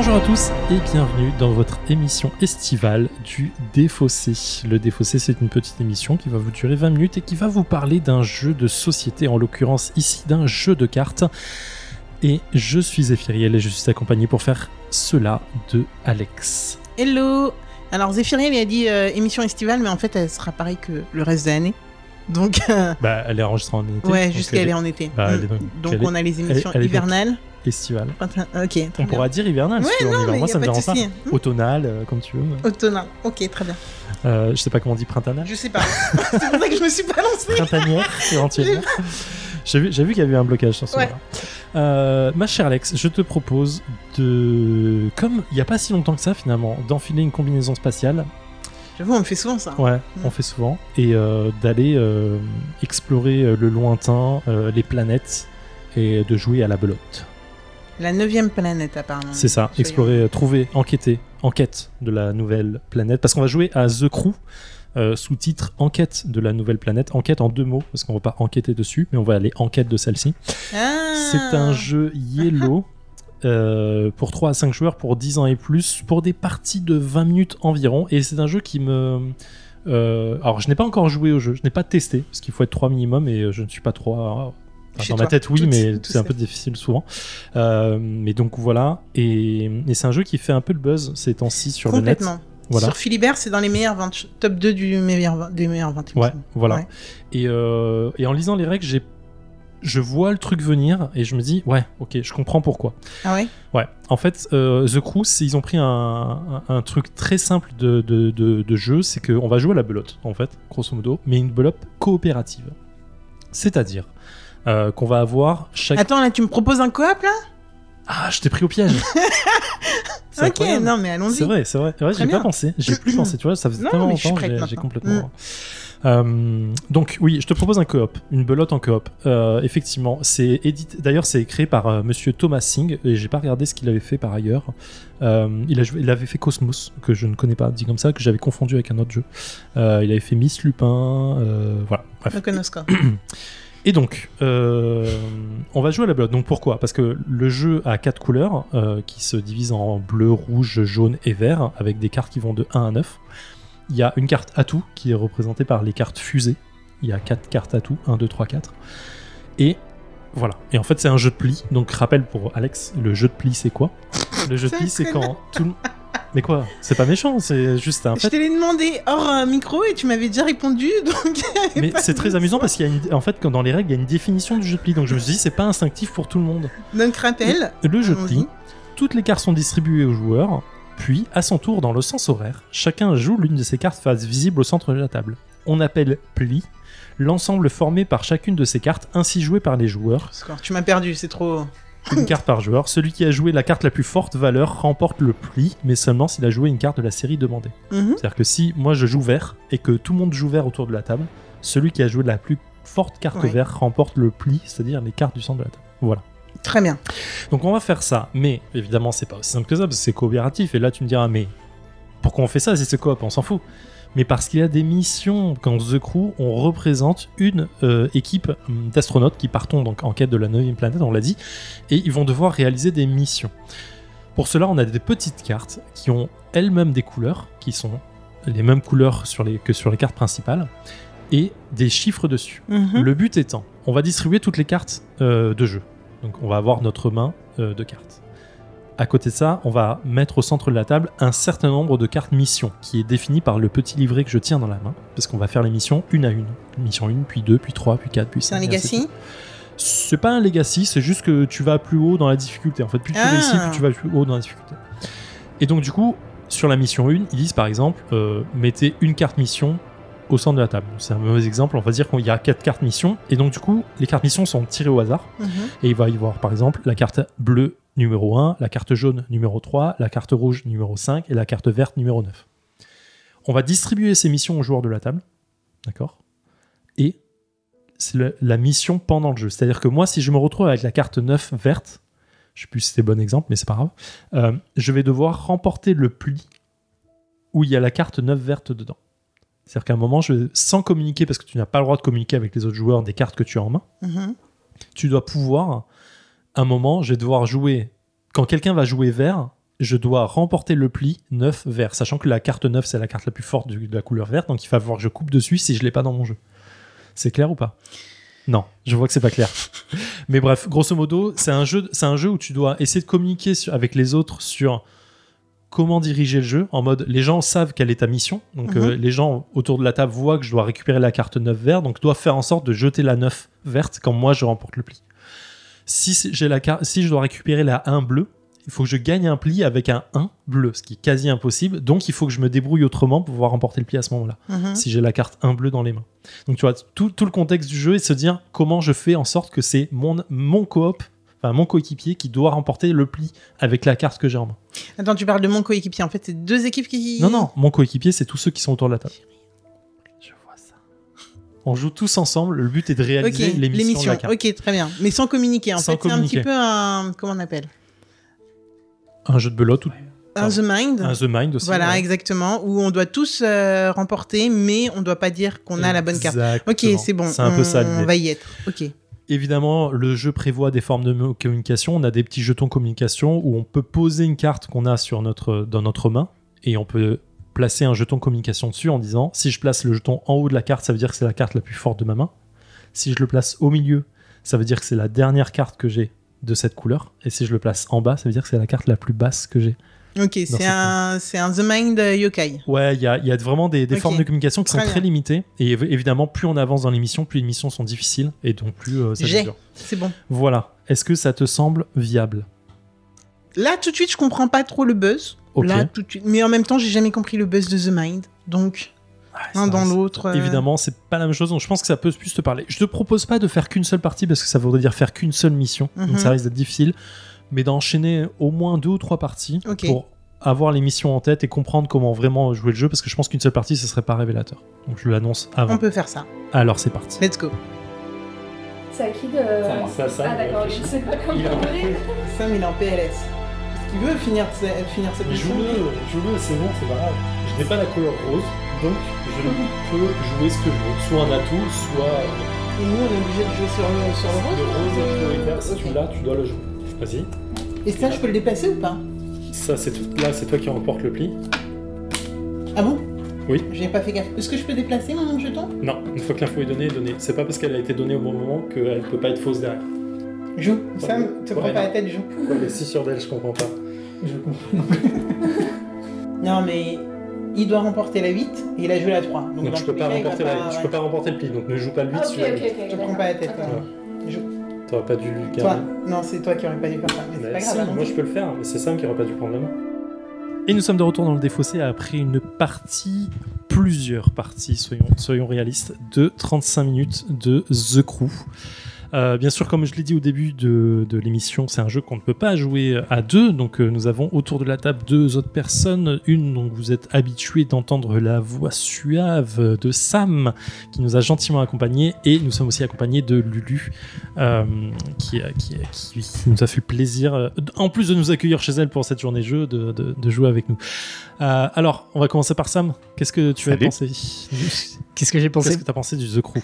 Bonjour à tous et bienvenue dans votre émission estivale du Défaussé. Le Défaussé, c'est une petite émission qui va vous durer 20 minutes et qui va vous parler d'un jeu de société, en l'occurrence ici d'un jeu de cartes. Et je suis Zéphiriel et je suis accompagné pour faire cela de Alex. Hello Alors Zéphiriel il a dit euh, émission estivale, mais en fait elle sera pareille que le reste de l'année. Donc, euh, Bah, elle est enregistrée en été. ouais, jusqu'à elle est en été. bah, Mm. donc- on a les émissions elle hivernales. Ok, On bien. pourra dire hivernale Ouais, si non, hiver. Moi, ça me dérange pas. Mm. Automnal, euh, comme tu veux. Automnal. Ok, très bien. Euh, je sais pas comment on dit printannal. Je sais pas. C'est pour ça que je me suis pas lancée. printanière éventuellement. J'ai vu, j'ai vu qu'il y avait un blocage sur ce Ouais. Euh, ma chère Alex, je te propose de, comme il n'y a pas si longtemps que ça finalement, d'enfiler une combinaison spatiale. J'avoue, on me fait souvent ça. Ouais, Mm. on fait souvent. Et euh, d'aller euh, explorer le lointain, les planètes et de jouer à la belote. La neuvième planète apparemment. C'est ça, Soyons- explorer, euh, trouver, enquêter, enquête de la nouvelle planète. Parce qu'on va jouer à The Crew, euh, sous-titre Enquête de la nouvelle planète. Enquête en deux mots, parce qu'on va pas enquêter dessus, mais on va aller enquête de celle-ci. Ah. C'est un jeu Yellow. euh, pour 3 à 5 joueurs pour 10 ans et plus pour des parties de 20 minutes environ et c'est un jeu qui me euh, alors je n'ai pas encore joué au jeu je n'ai pas testé parce qu'il faut être 3 minimum et je ne suis pas 3 Chez dans ma tête oui tout- mais c'est un peu difficile souvent Euh, mais donc voilà et, et c'est un jeu qui fait un peu le buzz ces temps-ci sur le net Complètement. voilà Sur Philibert, c'est dans les meilleures ventes, top 2 du meilleur, des meilleures ventes. il me Ouais, semble. voilà. Ouais. Et, euh, et en lisant les règles, j'ai, je vois le truc venir et je me dis, ouais, ok, je comprends pourquoi. Ah ouais? Ouais, en fait, euh, The Crew, c'est- ils ont pris un, un- un truc très simple de, de, de- de jeu, c'est qu'on va jouer à la belote, en fait, grosso modo, mais une belote coopérative. C'est-à-dire euh, qu'on va avoir chaque... Attends, là, tu me proposes un coop là? Ah, je t'ai pris au piège Ok, incroyable. non, mais allons-y. C'est vrai, c'est vrai. Ouais, Très j'ai bien. pas pensé. J'ai plus pensé. Tu vois, ça faisait Non, tellement mais je suis longtemps, prête j'ai- j'ai maintenant. complètement. Euh, donc oui, je te propose un coop, une belote en coop. Euh, effectivement, c'est édité. D'ailleurs, c'est créé par euh, Monsieur Thomas Singh et j'ai pas regardé ce qu'il avait fait par ailleurs. Euh, il, a joué- il avait fait Cosmos que je ne connais pas, dit comme ça, que j'avais confondu avec un autre jeu. Euh, il avait fait Miss Lupin. euh, voilà. Bref. Et donc, euh, on va jouer à la belote. Donc pourquoi? Parce que le jeu a quatre couleurs euh, qui se divisent en bleu, rouge, jaune et vert, avec des cartes qui vont de 1 à 9. Il y a une carte atout qui est représentée par les cartes fusées. Il y a quatre cartes atout, 1, 2, 3, 4. Et voilà. Et en fait, c'est un jeu de pli. Donc, rappel pour Alex, le jeu de pli, c'est quoi? Le jeu de pli, c'est quand tout le... Mais quoi C'est pas méchant, c'est juste un Je fait. te l'ai demandé hors euh, micro et tu m'avais déjà répondu, donc... Mais c'est très amusant parce qu'il y a une... en fait, quand dans les règles, il y a une définition du jeu de pli. Donc je me suis dit, c'est pas instinctif pour tout le monde. Donc rappel, Le jeu de pli, toutes les cartes sont distribuées aux joueurs, puis, à son tour, dans le sens horaire, chacun joue l'une de ces cartes face visible au centre de la table. On appelle pli l'ensemble formé par chacune de ces cartes ainsi jouées par les joueurs, Score, tu m'as perdu, c'est trop... une carte par joueur. Celui qui a joué la carte la plus forte valeur remporte le pli, mais seulement s'il a joué une carte de la série demandée. Mhm. C'est-à-dire que si moi je joue vert et que tout le monde joue vert autour de la table, celui qui a joué la plus forte carte Ouais. vert remporte le pli, c'est-à-dire les cartes du centre de la table. Voilà. Très bien. Donc on va faire ça, mais évidemment c'est pas aussi simple que ça parce que c'est coopératif. Et là tu me diras, mais pourquoi on fait ça si c'est coop? On s'en fout. Mais parce qu'il y a des missions quand The Crew, on représente une euh, équipe hum, d'astronautes qui partons donc en quête de la 9 planète, on l'a dit, et ils vont devoir réaliser des missions. Pour cela, on a des petites cartes qui ont elles-mêmes des couleurs, qui sont les mêmes couleurs sur les, que sur les cartes principales, et des chiffres dessus. Mhm. Le but étant, on va distribuer toutes les cartes euh, de jeu. Donc on va avoir notre main euh, de cartes. À côté de ça, on va mettre au centre de la table un certain nombre de cartes mission qui est défini par le petit livret que je tiens dans la main. Parce qu'on va faire les missions une à une. Mission 1, puis 2, puis 3, puis 4, puis 5. C'est un legacy C'est pas un legacy, c'est juste que tu vas plus haut dans la difficulté. En fait, plus tu Ah. réussis, plus tu vas plus haut dans la difficulté. Et donc du coup, sur la mission 1, ils disent par exemple, euh, mettez une carte mission au centre de la table. C'est un mauvais exemple, on va dire qu'il y a quatre cartes mission, et donc du coup, les cartes missions sont tirées au hasard, Mhm. et il va y avoir par exemple la carte bleue numéro 1, la carte jaune numéro 3, la carte rouge numéro 5 et la carte verte numéro 9. On va distribuer ces missions aux joueurs de la table, d'accord? Et c'est le- la mission pendant le jeu. C'est-à-dire que moi, si je me retrouve avec la carte 9 verte, je sais plus si c'était bon exemple, mais c'est pas grave, euh, je vais devoir remporter le pli où il y a la carte 9 verte dedans. C'est-à-dire qu'à un moment, je, sans communiquer, parce que tu n'as pas le droit de communiquer avec les autres joueurs des cartes que tu as en main, Mhm. tu dois pouvoir, un moment, je vais devoir jouer. Quand quelqu'un va jouer vert, je dois remporter le pli 9 vert, sachant que la carte 9 c'est la carte la plus forte de la couleur verte, donc il va falloir que je coupe dessus si je l'ai pas dans mon jeu. C'est clair ou pas? Non, je vois que c'est pas clair. Mais bref, grosso modo, c'est un jeu, c'est un jeu où tu dois essayer de communiquer sur- avec les autres sur comment diriger le jeu en mode les gens savent quelle est ta mission donc Mhm. euh, les gens autour de la table voient que je dois récupérer la carte 9 verte donc doivent faire en sorte de jeter la 9 verte quand moi je remporte le pli si j'ai la si je dois récupérer la 1 bleue il faut que je gagne un pli avec un 1 bleu ce qui est quasi impossible donc il faut que je me débrouille autrement pour pouvoir remporter le pli à ce moment-là Mhm. si j'ai la carte 1 bleu dans les mains. Donc tu vois, tout, tout le contexte du jeu est de se dire comment je fais en sorte que c'est mon, mon coop, enfin mon coéquipier qui doit remporter le pli avec la carte que j'ai en main. Attends, tu parles de mon coéquipier. En fait, c'est deux équipes qui. Non, non, mon coéquipier, c'est tous ceux qui sont autour de la table. On joue tous ensemble, le but est de réaliser l'émission de l'émission. Ok, très bien. Mais sans communiquer. En Sans fait, c'est un petit peu un. Comment on appelle? Un jeu de belote ou Un The Mind. un The Mind aussi. Voilà, ouais. exactement. Où on doit tous euh, remporter, mais on doit pas dire qu'on a la bonne carte. Ok, c'est bon. C'est un peu ça On va y être. Ok. Évidemment, le jeu prévoit des formes de communication. On a des petits jetons communication où on peut poser une carte qu'on a sur notre, dans notre main et on peut placer un jeton communication dessus en disant si je place le jeton en haut de la carte, ça veut dire que c'est la carte la plus forte de ma main. Si je le place au milieu, ça veut dire que c'est la dernière carte que j'ai de cette couleur. Et si je le place en bas, ça veut dire que c'est la carte la plus basse que j'ai. Ok, c'est un, un The Mind Yokai. Ouais, il y a, y a vraiment des, formes de communication qui sont Très limitées. Et év- évidemment, plus on avance dans l'émission, plus les missions sont difficiles et donc plus euh, ça dure. C'est bon. Voilà. Est-ce que ça te semble viable? Là, tout de suite, je comprends pas trop le buzz. Ok. Là, tout de suite. Mais en même temps, j'ai jamais compris le buzz de The Mind. Donc, un Ça dans l'autre. euh, Évidemment, c'est pas la même chose, donc je pense que ça peut plus te parler. Je te propose pas de faire qu'une seule partie parce que ça voudrait dire faire qu'une seule mission, Mhm. donc ça risque d'être difficile, mais d'enchaîner au moins deux ou trois parties pour avoir les missions en tête et comprendre comment vraiment jouer le jeu parce que je pense qu'une seule partie ce serait pas révélateur. Donc je l'annonce avant. On peut faire ça. Alors c'est parti. Let's go. C'est à qui de. À Sam Ah d'accord, je sais pas comment il est en PLS. Qu'il veut finir, finir cette mission. joue-le, c'est bon, c'est pas grave. Je n'ai pas la couleur rose, donc je peux jouer ce que je veux, soit un atout, soit Et nous, on est obligé de jouer sur le, sur le rose. Ok. l'as, tu dois le jouer. Vas-y. Et ça, je peux le déplacer ou pas? Ça, c'est tout- là, c'est toi qui remporte le pli. Ah bon? Oui. Je n'ai pas fait gaffe. Est-ce que je peux déplacer mon jeton? Non, une fois que l'info est donnée, est donnée. C'est pas parce qu'elle a été donnée au bon moment qu'elle peut pas être fausse derrière. Joue. Sam, te Ouais. prends pas la tête, joue. Elle est si sûre d'elle, je comprends pas. Je comprends. non, mais il doit remporter la 8 et il a joué la 3. Donc, Donc je peux pas cas, remporter la, je ouais. peux pas remporter le pli, donc ne joue pas le 8 Ah, sur ok, la ok, 8. ok. Te prends pas la tête. ouais. Joue. T'aurais pas dû le Toi, garder. non, c'est toi qui aurais pas dû faire ça. Mais Mais pas si, grave. hein. moi je peux le faire, mais c'est Sam qui aurait pas dû prendre la main. Et nous sommes de retour dans le défaussé après une partie, plusieurs parties, soyons, soyons réalistes, de 35 minutes de The Crew. Euh, bien sûr, comme je l'ai dit au début de, de l'émission, c'est un jeu qu'on ne peut pas jouer à deux. Donc, euh, nous avons autour de la table deux autres personnes. Une dont vous êtes habitué d'entendre la voix suave de Sam, qui nous a gentiment accompagnés. Et nous sommes aussi accompagnés de Lulu, euh, qui, qui, qui- qui nous a fait plaisir, euh, en plus de nous accueillir chez elle pour cette journée jeu, de, de- de jouer avec nous. Euh, alors, on va commencer par Sam. Qu'est-ce que tu as pensé? Qu'est-ce que j'ai pensé? Qu'est-ce que tu as pensé du The Crew?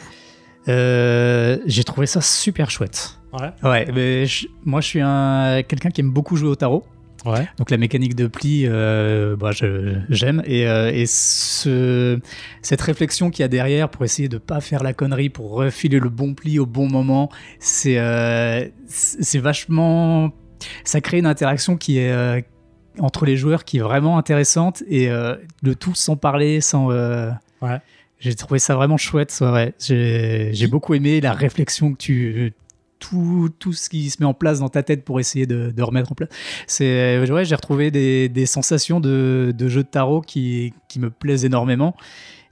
Euh, J'ai trouvé ça super chouette. Ouais. Ouais, mais je- moi je suis un quelqu'un qui aime beaucoup jouer au tarot. Ouais. Donc la mécanique de pli, euh, bah, je- j'aime. Et, euh, et ce, cette réflexion qu'il y a derrière pour essayer de pas faire la connerie, pour refiler le bon pli au bon moment, c'est euh, c'est vachement... Ça crée une interaction qui est... entre les joueurs qui est vraiment intéressante et le tout sans parler, sans... Ouais. J'ai trouvé ça vraiment chouette. ouais. J'ai beaucoup aimé la réflexion que tu. Tout, tout ce qui se met en place dans ta tête pour essayer de, remettre en place. C'est, ouais, j'ai retrouvé des, des sensations de, de jeu de tarot qui, qui me plaisent énormément.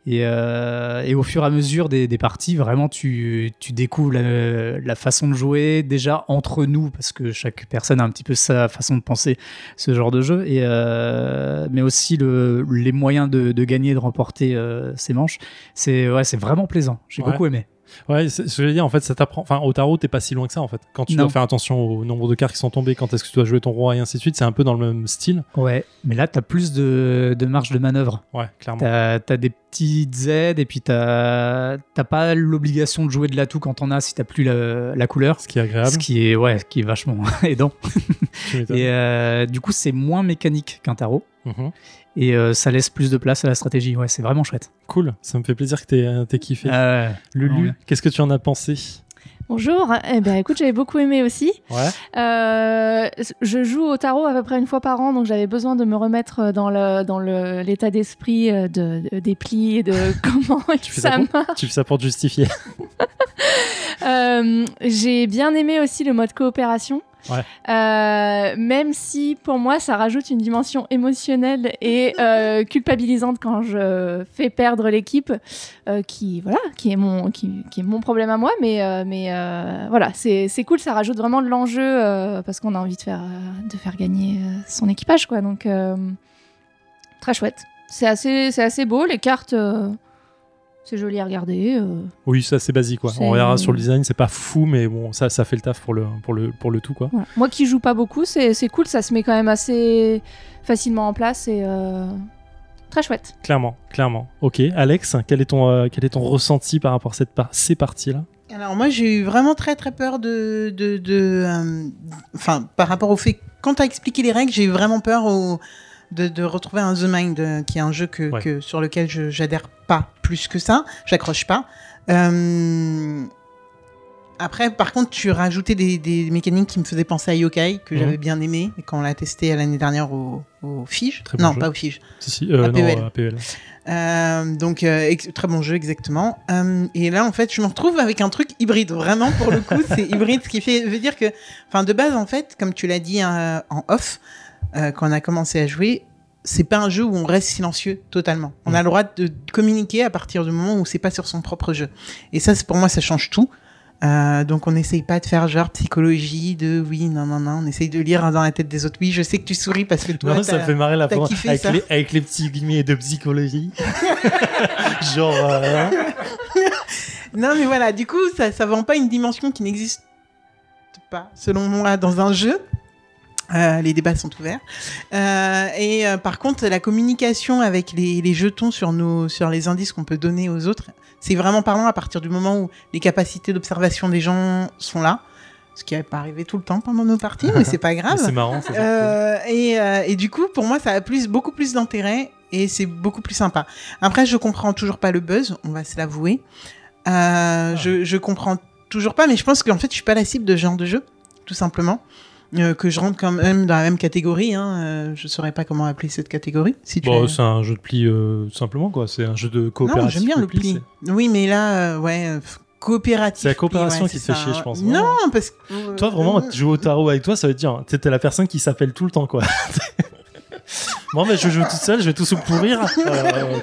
Et, euh, et au fur et à mesure des, des parties, vraiment, tu, tu découvres la, la façon de jouer déjà entre nous, parce que chaque personne a un petit peu sa façon de penser ce genre de jeu, et, euh, mais aussi le, les moyens de, de gagner, de remporter euh, ces manches. C'est ouais, c'est vraiment plaisant. J'ai Ouais. beaucoup aimé. Ouais, c'est- ce que je veux dire, en fait, ça t'apprend. Enfin, au tarot, t'es pas si loin que ça, en fait. Quand tu Non. dois faire attention au nombre de cartes qui sont tombées, quand est-ce que tu dois jouer ton roi et ainsi de suite, c'est un peu dans le même style. Ouais, mais là, tu as plus de, de marge de manœuvre. Ouais, clairement. T'as as des petites aides et puis t'as t'as pas l'obligation de jouer de l'atout quand on a si t'as plus la, la couleur. Ce qui est agréable. Ce qui est, ouais, qui est vachement aidant. Et euh, du coup, c'est moins mécanique qu'un tarot. Mhm. Et euh, ça laisse plus de place à la stratégie. Ouais, c'est vraiment chouette. Cool, ça me fait plaisir que t'aies euh, kiffé. Euh, Lulu, ouais. qu'est-ce que tu en as pensé? Bonjour, eh ben écoute, j'avais beaucoup aimé aussi. Ouais. Euh, je joue au tarot à peu près une fois par an, donc j'avais besoin de me remettre dans le dans le- l'état d'esprit euh, de, de- des plis et de comment Tu fais ça ça marche. Tu fais ça pour te justifier. Euh, J'ai bien aimé aussi le mode coopération. Ouais. Euh, même si pour moi ça rajoute une dimension émotionnelle et euh, culpabilisante quand je fais perdre l'équipe, euh, qui voilà, qui est mon qui, qui est mon problème à moi, mais euh, mais euh, voilà, c'est c'est cool, ça rajoute vraiment de l'enjeu euh, parce qu'on a envie de faire de faire gagner son équipage quoi, donc euh, très chouette. C'est assez c'est assez beau, les cartes. C'est joli à regarder. euh. Oui, ça c'est basique quoi. C'est- On regardera sur le design, c'est pas fou, mais bon, ça, ça fait le taf pour le, pour le, pour le tout quoi. Voilà. Moi qui joue pas beaucoup, c'est c'est cool, ça se met quand même assez facilement en place et euh, très chouette. Clairement, clairement. Ok, Alex, quel est ton, euh, quel est ton ressenti par rapport à cette par- ces parties-là? Alors moi j'ai eu vraiment très très peur de, de, de, euh, enfin par rapport au fait quand tu as expliqué les règles j'ai eu vraiment peur au- de, de retrouver un The Mind euh, qui est un jeu que, Ouais. que- sur lequel je j'adhère pas plus que ça, j'accroche pas. Euh, Après par contre tu rajoutais des, des mécaniques qui me faisaient penser à Yokai que Mhm. j'avais bien aimé et quand on l'a testé l'année dernière au, au Fige. Très bon non jeu. pas au Fige. Si, si, euh, non, APEL. APEL. Euh, donc euh, très bon jeu exactement. Et là en fait je me retrouve avec un truc hybride. Vraiment pour le coup c'est hybride, ce qui fait veut dire que, enfin de base en fait comme tu l'as dit euh, en off euh, quand on a commencé à jouer, c'est pas un jeu où on reste silencieux totalement. On Mm. a le droit de communiquer à partir du moment où c'est pas sur son propre jeu. Et ça pour moi ça change tout. Euh, donc on n'essaye pas de faire genre psychologie de oui non non non on essaye de lire dans la tête des autres oui je sais que tu souris parce que toi Non, ça me fait marrer la kiffé avec ça. les, avec les petits guillemets de psychologie. Genre, euh, Non, mais voilà, du coup, ça, ça vend pas une dimension qui n'existe pas, selon moi, dans un jeu. Euh, les débats sont ouverts. Euh, et euh, par contre, la communication avec les, les jetons sur, nos, sur les indices qu'on peut donner aux autres, c'est vraiment parlant à partir du moment où les capacités d'observation des gens sont là. Ce qui n'est pas arrivé tout le temps pendant nos parties, mais c'est pas grave. c'est marrant. ça, et, et du coup, pour moi, ça a plus, beaucoup plus d'intérêt et c'est beaucoup plus sympa. Après, je comprends toujours pas le buzz, on va se l'avouer. Euh, je, je comprends toujours pas, mais je pense qu'en fait, je suis pas la cible de ce genre de jeu, tout simplement. Euh, que je rentre quand même dans la même catégorie. Hein. Euh, je saurais pas comment appeler cette catégorie. Si tu Bon, as- c'est un jeu de pli euh, simplement quoi. C'est un jeu de coopératif. non, j'aime bien le pli. Oui, mais là, euh, ouais, euh, coopératif. C'est la coopération pli, qui te fait chier, je pense, Non, parce que. Toi, vraiment, tu joues au tarot avec toi, ça veut dire, t'es la personne qui s'appelle tout le temps, quoi. bon, mais je joue toute seule, je vais tout se pourrir. Euh,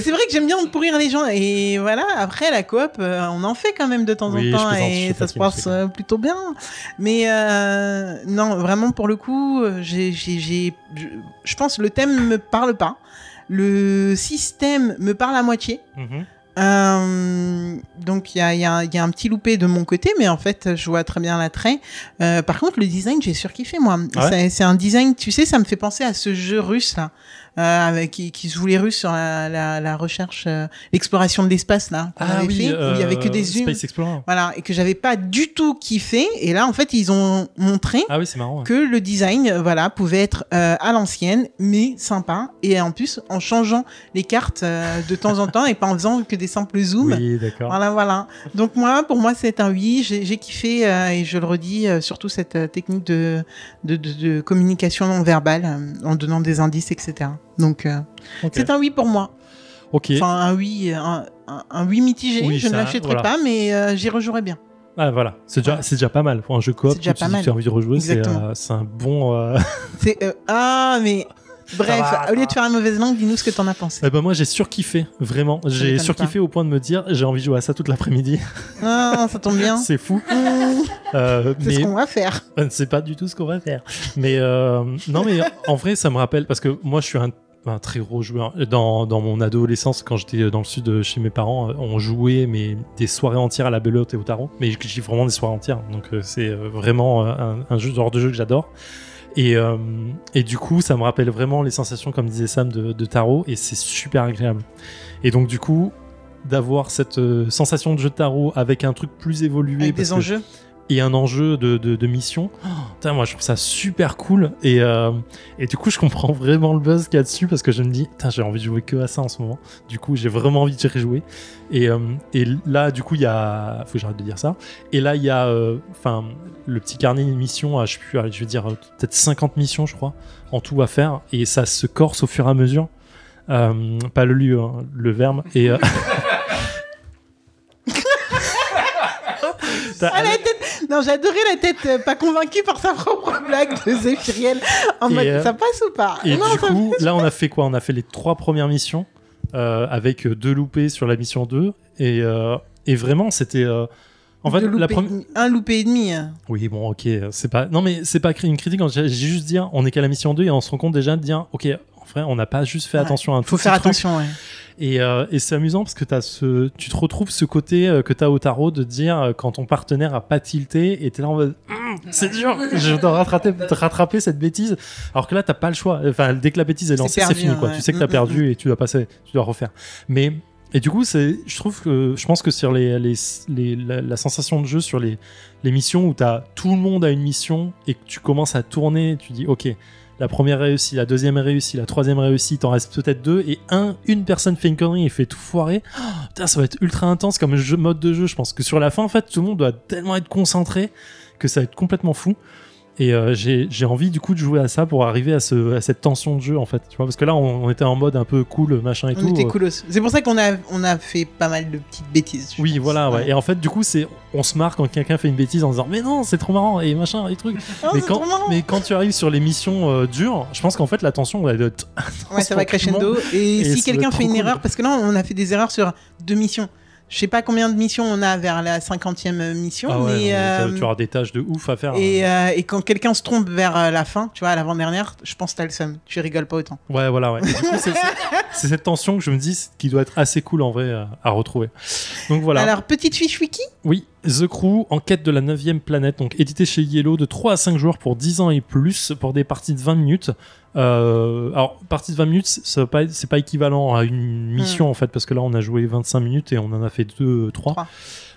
C'est vrai que j'aime bien pourrir les gens et voilà. Après la coop, euh, on en fait quand même de temps Oui, en temps et ça se passe euh, plutôt bien. Mais euh, non, vraiment pour le coup, j'ai, je pense que le thème me parle pas. Le système me parle à moitié. Mhm. Euh, donc il y y y a un petit loupé de mon côté, mais en fait je vois très bien l'attrait. Euh, par contre le design j'ai surkiffé moi. Ah ouais C'est- un design, tu sais, ça me fait penser à ce jeu russe là, avec qui, qui se voulait russe sur la, la, la recherche, euh, l'exploration de l'espace là qu'on avait fait, où il y avait que des zooms. Ah Space Explorer. Voilà, et que j'avais pas du tout kiffé. Et là, en fait, ils ont montré Ah oui, marrant. ouais. que le design, euh, voilà, pouvait être euh, à l'ancienne, mais sympa. Et en plus, en changeant les cartes euh, de temps en temps et pas en faisant que des simples zooms. Oui, d'accord. Voilà, voilà. Donc moi, pour moi, c'est un oui. J'ai kiffé euh, et je le redis, euh, surtout cette euh, technique de, de, de, de communication non verbale euh, en donnant des indices, etc. Donc euh, c'est un oui pour moi. Ok. Enfin, un oui, un, un, un oui mitigé. Oui, je ne l'achèterai voilà. pas, mais euh, j'y rejouerai bien. Ah voilà, c'est déjà, c'est déjà pas mal pour un jeu coop. C'est déjà pas mal. Tu as envie de rejouer, c'est euh, un bon. euh, ah, mais bref, va, au lieu de faire la mauvaise langue, dis-nous ce que t'en as pensé. Eh ben moi j'ai surkiffé, vraiment. J'ai surkiffé au point de me dire j'ai envie de jouer à ça toute l'après-midi. Ah, ça tombe bien. c'est fou. Euh, C'est ce qu'on va faire. c'est pas du tout ce qu'on va faire. Mais euh, non mais en vrai ça me rappelle parce que moi je suis un un très gros joueur. Dans, dans mon adolescence, quand j'étais dans le sud chez mes parents, euh, on jouait mais des soirées entières à la belote et au tarot. Mais j'ai vraiment des soirées entières. Donc c'est vraiment un, un jeu, genre de jeu que j'adore. Et, euh, et du coup, ça me rappelle vraiment les sensations, comme disait Sam, de, de tarot. Et c'est super agréable. Et donc du coup, d'avoir cette euh, sensation de jeu de tarot avec un truc plus évolué. Avec parce des que- enjeux. Et un enjeu de, de, de mission. Oh, putain, moi, je trouve ça super cool. Et, euh, et du coup, je comprends vraiment le buzz qu'il y a dessus parce que je me dis, putain, j'ai envie de jouer que à ça en ce moment. Du coup, j'ai vraiment envie de rejouer. Et, euh, et là, du coup, il y a. Faut que j'arrête de dire ça. Et là, il y a. euh, Enfin, le petit carnet de missions, à, je, plus, vais dire peut-être 50 missions, je crois, en tout à faire. Et ça se corse au fur et à mesure. Euh, pas le lieu, hein, le verbe. Et. la tête Non, j'adorais la tête euh, pas convaincue par sa propre blague de Zéphiriel. En Et, mode, euh, ça passe ou pas Et Non, du coup, là, on a fait quoi? On a fait les trois premières missions euh, avec deux loupés sur la mission 2. Et, euh, et vraiment, c'était. euh, en fait, la première. Un loupé et demi. hein. Oui, bon, ok, c'est pas. Non, mais c'est pas une critique. J'ai j'ai juste dire, on est qu'à la mission 2 et on se rend compte déjà de dire, ok, on n'a pas juste fait Ouais, attention à un Faut tout faire petit truc. attention, ouais. Et, euh, et c'est amusant parce que as ce, tu te retrouves ce côté euh, que tu as au tarot de dire euh, quand ton partenaire a pas tilté et t'es là en mode Hum, c'est dur, je dois rattraper, rattraper cette bêtise. Alors que là, t'as pas le choix. Enfin, dès que la bêtise est lancée, c'est fini. Quoi. ouais. Tu sais que Mm, t'as mm, perdu et tu dois passer, tu dois refaire. Mais et du coup, c'est, je trouve que je pense que sur les, les, les- la, la sensation de jeu sur les, les missions où t'as tout le monde a une mission et que tu commences à tourner, tu dis ok. La première réussie, la deuxième réussie, la troisième réussie, t'en restes peut-être deux, et un, une personne fait une connerie et fait tout foirer. Oh, putain, ça va être ultra intense comme mode de jeu. Je pense que sur la fin, en fait, tout le monde doit tellement être concentré que ça va être complètement fou. Et euh, j'ai envie du coup de jouer à ça pour arriver à, ce, à cette tension de jeu en fait. Tu vois, parce que là, on, on était en mode un peu cool, machin et On tout. était euh, coolos. C'est pour ça qu'on a, on a fait pas mal de petites bêtises. oui, pense. voilà, ouais. Et en fait, du coup, c'est, on se marre quand quelqu'un fait une bêtise en disant, mais non, c'est trop marrant et machin et trucs. Oh, mais, quand, mais quand tu arrives sur les missions euh, dures, je pense qu'en fait, la tension va être. Ouais, ça va crescendo. Et, Et si quelqu'un fait une cool. erreur, parce que là, on a fait des erreurs sur deux missions. Je sais pas combien de missions on a vers la cinquantième mission, Ah ouais, mais non, euh, tu, auras des tâches de ouf à faire. et, euh, et quand quelqu'un se trompe vers euh, la fin, tu vois, à l'avant-dernière, je pense que t'as le seum. Tu rigoles pas autant. Ouais, voilà, ouais. C'est, cette tension que je me dis qui doit être assez cool en vrai à, à retrouver. Donc voilà. Alors, petite fiche wiki? Oui, The Crew, en quête de la 9 planète, donc édité chez Yellow de 3 à 5 joueurs pour 10 ans et plus, pour des parties de 20 minutes. Euh, alors, partie de 20 minutes, va pas c'est pas équivalent à une mission en fait, parce que là on a joué 25 minutes et on en a fait 2, 3. Trois.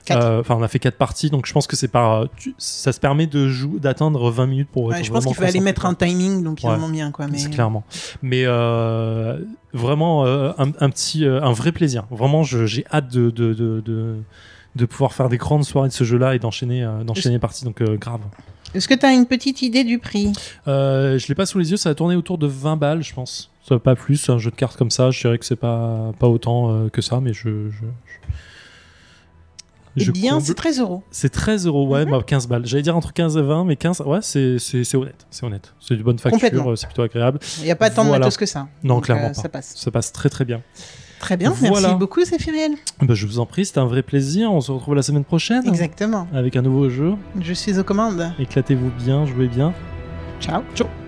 Quatre. Euh, Enfin, on a fait 4 parties, donc je pense que c'est par. tu- ça se permet de d'atteindre 20 minutes pour. Ouais, Je pense qu'il fallait mettre un timing, donc ils Ouais. en ont mis un, quoi. Mais... C'est clairement. Mais euh, vraiment euh, un, un petit, euh, un vrai plaisir. Vraiment, j'ai hâte de, de, de, de, de pouvoir faire des grandes soirées de ce jeu-là et d'enchaîner, euh, d'enchaîner les parties. Donc euh, grave. Est-ce que tu as une petite idée du prix? Euh, je l'ai pas sous les yeux. Ça va tourner autour de 20 balles, je pense. Ça pas plus. Un jeu de cartes comme ça, je dirais que c'est pas pas autant euh, que ça, mais je. je, je- Eh bien, c'est 13 euros. c'est 13 euros, ouais, bah, 15 balles. J'allais dire entre 15 et 20, mais 15, ouais, c'est honnête. C'est honnête. C'est de bonne facture, euh, c'est plutôt agréable. Il n'y a pas tant de Voilà. matos que ça. Non, Donc, clairement pas. Ça passe. Ça passe très très bien. Très bien, Voilà. merci beaucoup, Zéphiriel. Bah, je vous en prie, c'était un vrai plaisir. On se retrouve la semaine prochaine Exactement. avec un nouveau jeu. Je suis aux commandes. Éclatez-vous bien, jouez bien. Ciao. Ciao